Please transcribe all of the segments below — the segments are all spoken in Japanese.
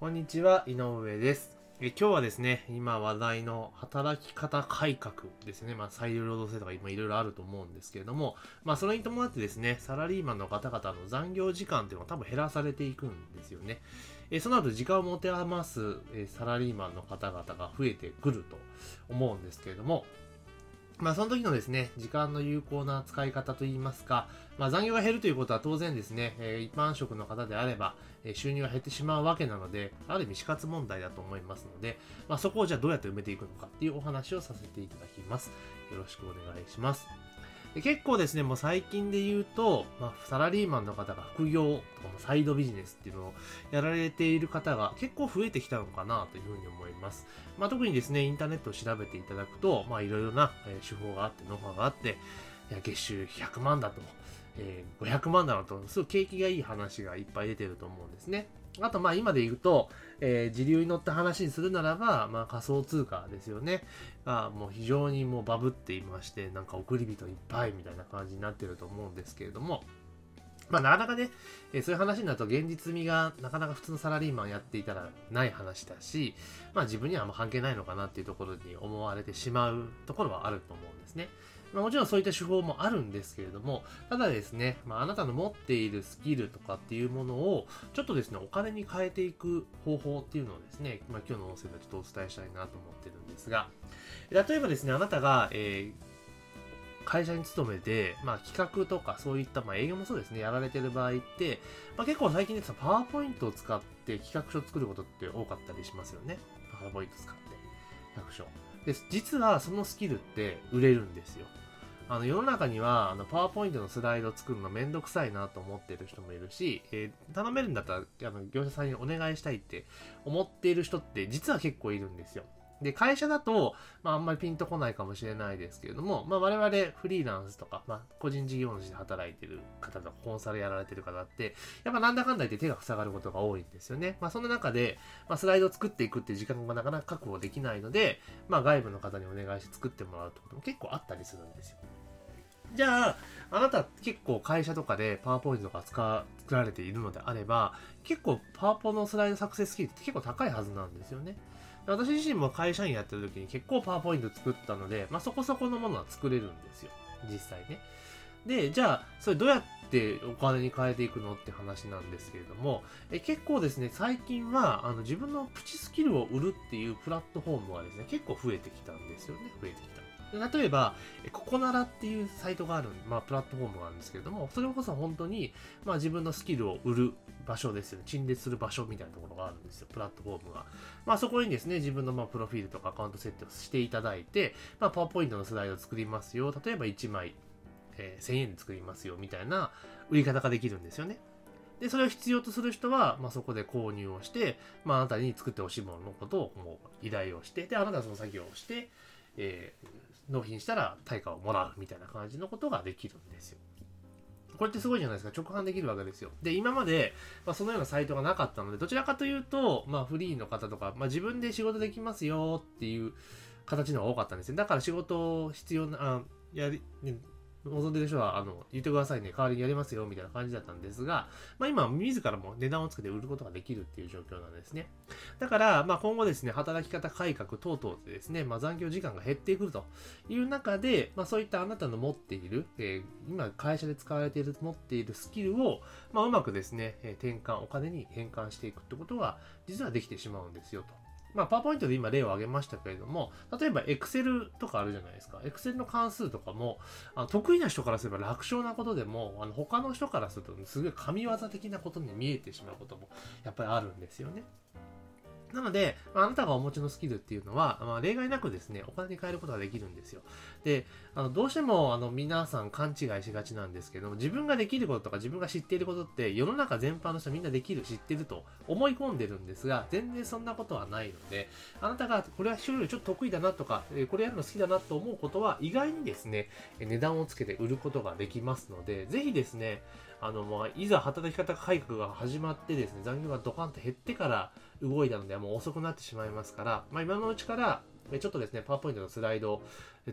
こんにちは、井上です。え今日はですね、今話題の働き方改革ですね。まあ、裁量労働制とか今いろいろあると思うんですけれども、まあ、それに伴ってですね、サラリーマンの方々の残業時間っていうのが多分減らされていくんですよね。えその後時間を持て余すえサラリーマンの方々が増えてくると思うんですけれども、まあ、その時のですね、時間の有効な使い方といいますか、まあ、残業が減るということは当然ですね、え一般職の方であれば、え収入が減ってしまうわけなので、ある意味死活問題だと思いますので、まあ、そこをじゃあどうやって埋めていくのかっていうお話をさせていただきます。よろしくお願いします。で結構ですね、もう最近で言うと、まあ、サラリーマンの方が副業とかまあサイドビジネスっていうのをやられている方が結構増えてきたのかなというふうに思います。まあ、特にですね、インターネットを調べていただくと、まあ、いろいろな、手法があって、ノウハウがあって、いや月収100万だと、えー500万だろうと、すごい景気がいい話がいっぱい出てると思うんですね。あと、まあ、今で言うと、えー時流に乗った話にするならば、まあ、仮想通貨ですよね。が、もう非常にもうバブっていまして、なんか送り人いっぱいみたいな感じになってると思うんですけれども、まあ、なかなかね、えーそういう話になると現実味がなかなか普通のサラリーマンやっていたらない話だし、まあ自分にはあんま関係ないのかなっていうところに思われてしまうところはあると思うんですね。まあ、もちろんそういった手法もあるんですけれども、ただですね、まあ、あなたの持っているスキルとかっていうものを、ちょっとですね、お金に変えていく方法っていうのをですね、まあ、今日の音声でちょっとお伝えしたいなと思ってるんですが、例えばですね、あなたが、えー会社に勤めて、まあ、企画とかそういった、まあ、営業もそうですね、やられてる場合って、まあ、結構最近ですとパワーポイントを使って企画書を作ることって多かったりしますよね。パワーポイント使って企画書。で、実はそのスキルって売れるんですよ。あの世の中にはあのパワーポイントのスライド作るのめんどくさいなと思ってる人もいるし、えー頼めるんだったらあの業者さんにお願いしたいって思っている人って実は結構いるんですよ。で、会社だと、まあ、あんまりピンとこないかもしれないですけれども、まあ、我々フリーランスとか、まあ、個人事業主で働いてる方とか、コンサルやられてる方って、やっぱなんだかんだ言って手が塞がることが多いんですよね。まあ、そんな中で、まあ、スライドを作っていくっていう時間がなかなか確保できないので、まあ、外部の方にお願いして作ってもらうってことも結構あったりするんですよ。じゃあ、あなた結構会社とかでパワーポイントとか使作られているのであれば、結構パワポのスライド作成スキルって結構高いはずなんですよね。私自身も会社員やってる時に結構パワーポイント作ったので、まあ、そこそこのものは作れるんですよ。実際ね。で、じゃあ、それどうやってお金に変えていくのって話なんですけれども、え結構ですね、最近はあの自分のプチスキルを売るっていうプラットフォームがですね、結構増えてきたんですよね。増えてきた。例えば、えココナラっていうサイトがある、まあ、プラットフォームがあるんですけれども、それこそ本当に、まあ、自分のスキルを売る場所ですよね。陳列する場所みたいなところがあるんですよ。プラットフォームが。まあ、そこにですね、自分のまあプロフィールとかアカウント設定をしていただいて、まあ、パワーポイントのスライドを作りますよ。例えば1枚、えー1000円で作りますよ。みたいな売り方ができるんですよね。で、それを必要とする人は、まあ、そこで購入をして、まあ、あなたに作ってほしいもののことをもう依頼をして、で、あなたはその作業をして、えー納品したら対価をもらうみたいな感じのことができるんですよ。これってすごいじゃないですか。直販できるわけですよ。で、今まで、まあ、そのようなサイトがなかったので、どちらかというと、まあ、フリーの方とか、まあ、自分で仕事できますよっていう形の方が多かったんですよ。だから仕事を必要な、あやり、ね望んでる人は、あの、言ってくださいね、代わりにやりますよ、みたいな感じだったんですが、まあ今、自らも値段をつけて売ることができるっていう状況なんですね。だから、まあ今後ですね、働き方改革等々でですね、まあ残業時間が減ってくるという中で、まあそういったあなたの持っている、えー今会社で使われている、持っているスキルを、まあうまくですね、え転換、お金に変換していくってことが、実はできてしまうんですよと。まあ、パワーポイントで今例を挙げましたけれども、例えば Excel とかあるじゃないですか。Excel の関数とかも、あの得意な人からすれば楽勝なことでも、あの他の人からするとすごい神業的なことに見えてしまうこともやっぱりあるんですよね。なので、あなたがお持ちのスキルっていうのは、まあ、例外なくですね、お金に変えることができるんですよ。で、あのどうしてもあの皆さん勘違いしがちなんですけども、自分ができることとか自分が知っていることって世の中全般の人みんなできる、知ってると思い込んでるんですが、全然そんなことはないので、あなたがこれは人よりちょっと得意だなとか、これやるの好きだなと思うことは意外にですね、値段をつけて売ることができますので、ぜひですね、あの、まあ、いざ働き方改革が始まってですね、残業がドカンと減ってから動いたのではもう遅くなってしまいますから、まあ、今のうちから、ちょっとですね、パワーポイントのスライドを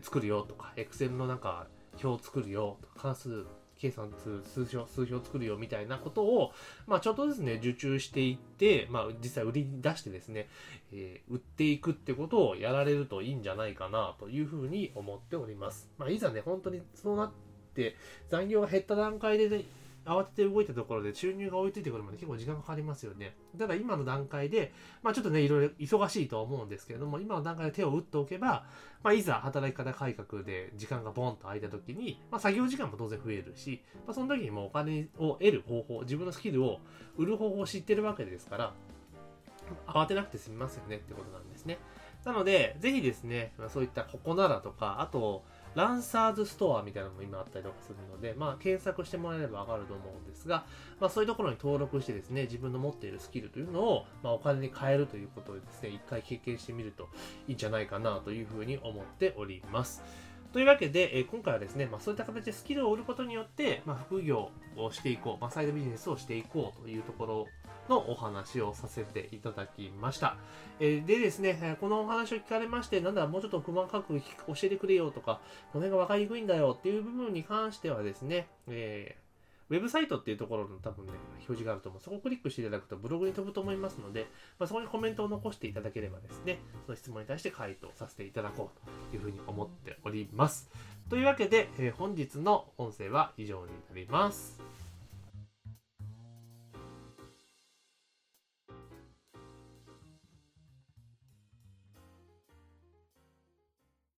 作るよとか、Excel のなんか表を作るよとか、関数計算数数表、数表作るよみたいなことを、まあ、ちょっとずつね、受注していって、まあ、実際売り出してですね、えー、売っていくってことをやられるといいんじゃないかなというふうに思っております。まあ、いざね、本当にそうなって、残業が減った段階で、ね、慌てて動いたところで収入が追いついてくるまで結構時間かかりますよね。ただ今の段階で、まあちょっとね、いろいろ忙しいとは思うんですけれども、今の段階で手を打っておけば、まあいざ働き方改革で時間がボンと空いた時に、まあ作業時間も当然増えるし、まあその時にもお金を得る方法、自分のスキルを売る方法を知ってるわけですから、慌てなくて済みますよねってことなんですね。なので、ぜひですね、そういったここならとか、あと、ランサーズストアみたいなのも今あったりとかするので、まあ、検索してもらえればわかると思うんですが、まあ、そういうところに登録してですね、自分の持っているスキルというのを、まあ、お金に変えるということでですね、一回経験してみるといいんじゃないかなというふうに思っております。というわけで、え今回はですね、まあ、そういった形でスキルを売ることによって、まあ、副業をしていこう、まあ、サイドビジネスをしていこうというところのお話をさせていただきました。え、でですね、このお話を聞かれまして、なんだ、もうちょっと細かく教えてくれよとか、この辺が分かりにくいんだよっていう部分に関してはですね、えーウェブサイトっていうところの多分ね、表示があると思う。そこをクリックしていただくとブログに飛ぶと思いますので、まあ、そこにコメントを残していただければですね、その質問に対して回答させていただこうというふうに思っております。というわけで、えー、本日の音声は以上になります。